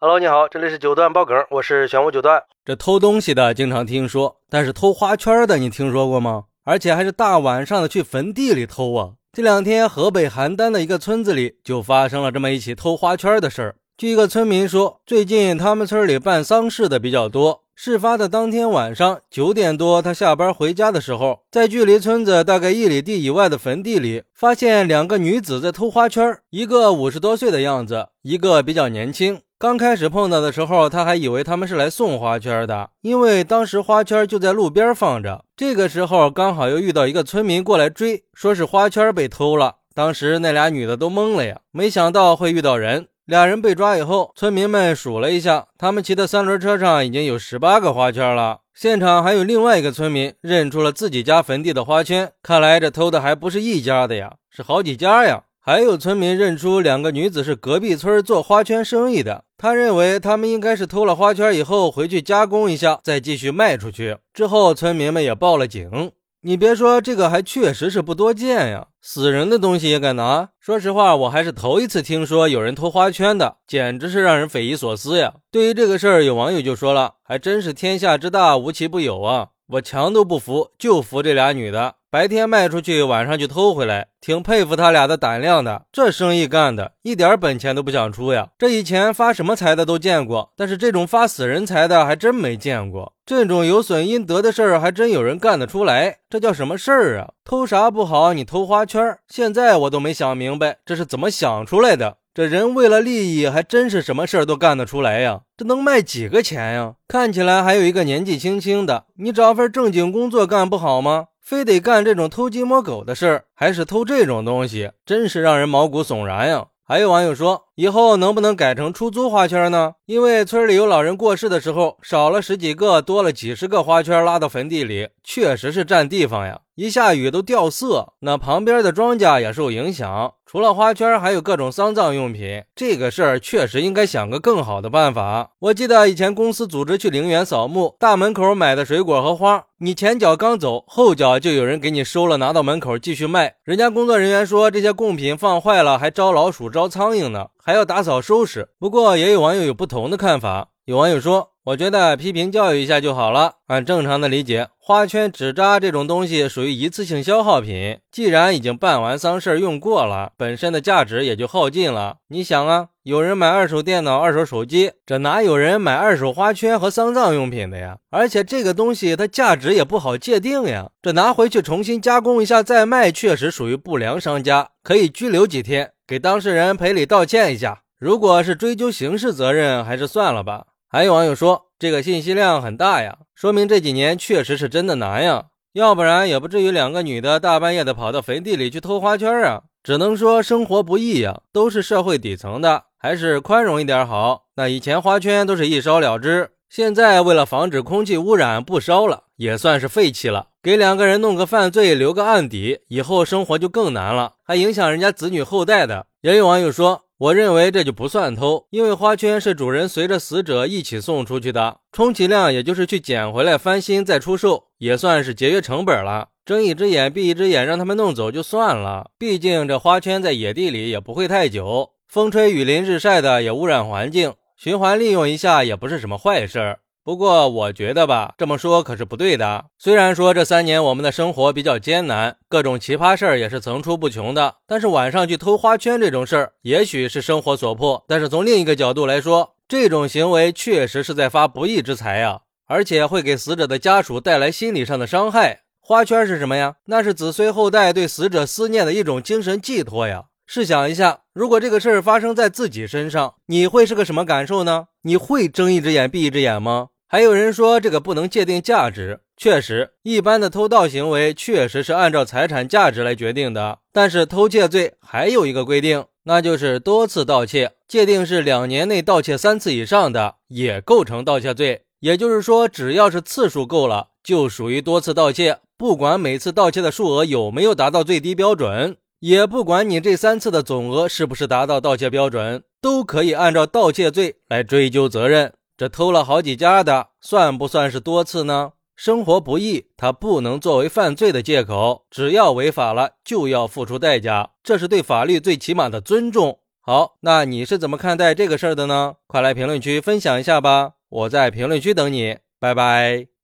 Hello，你好，这里是九段爆梗，我是玄武九段。这偷东西的经常听说，但是偷花圈的你听说过吗？而且还是大晚上的去坟地里偷啊！这两天河北邯郸的一个村子里就发生了这么一起偷花圈的事儿。据一个村民说，最近他们村里办丧事的比较多。事发的当天晚上九点多，他下班回家的时候，在距离村子大概一里地以外的坟地里，发现两个女子在偷花圈，一个五十多岁的样子，一个比较年轻。刚开始碰到的时候，他还以为他们是来送花圈的，因为当时花圈就在路边放着。这个时候刚好又遇到一个村民过来追，说是花圈被偷了。当时那俩女的都懵了呀，没想到会遇到人。俩人被抓以后，村民们数了一下，他们骑的三轮车上已经有十八个花圈了。现场还有另外一个村民认出了自己家坟地的花圈，看来这偷的还不是一家的呀，是好几家呀。还有村民认出两个女子是隔壁村做花圈生意的，他认为他们应该是偷了花圈以后回去加工一下，再继续卖出去。之后村民们也报了警。你别说，这个还确实是不多见呀，死人的东西也敢拿。说实话，我还是头一次听说有人偷花圈的，简直是让人匪夷所思呀。对于这个事儿，有网友就说了，还真是天下之大，无奇不有啊。我强都不服，就服这俩女的。白天卖出去，晚上就偷回来，挺佩服他俩的胆量的。这生意干的，一点本钱都不想出呀。这以前发什么财的都见过，但是这种发死人财的还真没见过。这种有损阴德的事儿，还真有人干得出来。这叫什么事儿啊？偷啥不好？你偷花圈，现在我都没想明白，这是怎么想出来的？这人为了利益，还真是什么事儿都干得出来呀！这能卖几个钱呀？看起来还有一个年纪轻轻的，你找份正经工作干不好吗？非得干这种偷鸡摸狗的事儿，还是偷这种东西，真是让人毛骨悚然呀！还有网友说，以后能不能改成出租花圈呢？因为村里有老人过世的时候，少了十几个，多了几十个花圈拉到坟地里，确实是占地方呀。一下雨都掉色，那旁边的庄稼也受影响。除了花圈，还有各种丧葬用品。这个事儿确实应该想个更好的办法。我记得以前公司组织去陵园扫墓，大门口买的水果和花，你前脚刚走，后脚就有人给你收了，拿到门口继续卖。人家工作人员说，这些贡品放坏了还招老鼠、招苍蝇呢，还要打扫收拾。不过也有网友有不同的看法，有网友说。我觉得批评教育一下就好了。按正常的理解，花圈、纸扎这种东西属于一次性消耗品，既然已经办完丧事用过了，本身的价值也就耗尽了。你想啊，有人买二手电脑、二手手机，这哪有人买二手花圈和丧葬用品的呀？而且这个东西它价值也不好界定呀。这拿回去重新加工一下再卖，确实属于不良商家，可以拘留几天，给当事人赔礼道歉一下。如果是追究刑事责任，还是算了吧。还有网友说，这个信息量很大呀，说明这几年确实是真的难呀，要不然也不至于两个女的大半夜的跑到坟地里去偷花圈啊。只能说生活不易呀，都是社会底层的，还是宽容一点好。那以前花圈都是一烧了之，现在为了防止空气污染不烧了，也算是废弃了。给两个人弄个犯罪，留个案底，以后生活就更难了，还影响人家子女后代的。也有网友说。我认为这就不算偷，因为花圈是主人随着死者一起送出去的，充其量也就是去捡回来翻新再出售，也算是节约成本了。睁一只眼闭一只眼，让他们弄走就算了。毕竟这花圈在野地里也不会太久，风吹雨淋日晒的也污染环境，循环利用一下也不是什么坏事儿。不过我觉得吧，这么说可是不对的。虽然说这三年我们的生活比较艰难，各种奇葩事儿也是层出不穷的，但是晚上去偷花圈这种事儿，也许是生活所迫。但是从另一个角度来说，这种行为确实是在发不义之财呀，而且会给死者的家属带来心理上的伤害。花圈是什么呀？那是子孙后代对死者思念的一种精神寄托呀。试想一下，如果这个事儿发生在自己身上，你会是个什么感受呢？你会睁一只眼闭一只眼吗？还有人说这个不能界定价值，确实，一般的偷盗行为确实是按照财产价值来决定的。但是偷窃罪还有一个规定，那就是多次盗窃，界定是两年内盗窃三次以上的也构成盗窃罪。也就是说，只要是次数够了，就属于多次盗窃。不管每次盗窃的数额有没有达到最低标准，也不管你这三次的总额是不是达到盗窃标准，都可以按照盗窃罪来追究责任。这偷了好几家的，算不算是多次呢？生活不易，它不能作为犯罪的借口。只要违法了，就要付出代价，这是对法律最起码的尊重。好，那你是怎么看待这个事儿的呢？快来评论区分享一下吧，我在评论区等你，拜拜。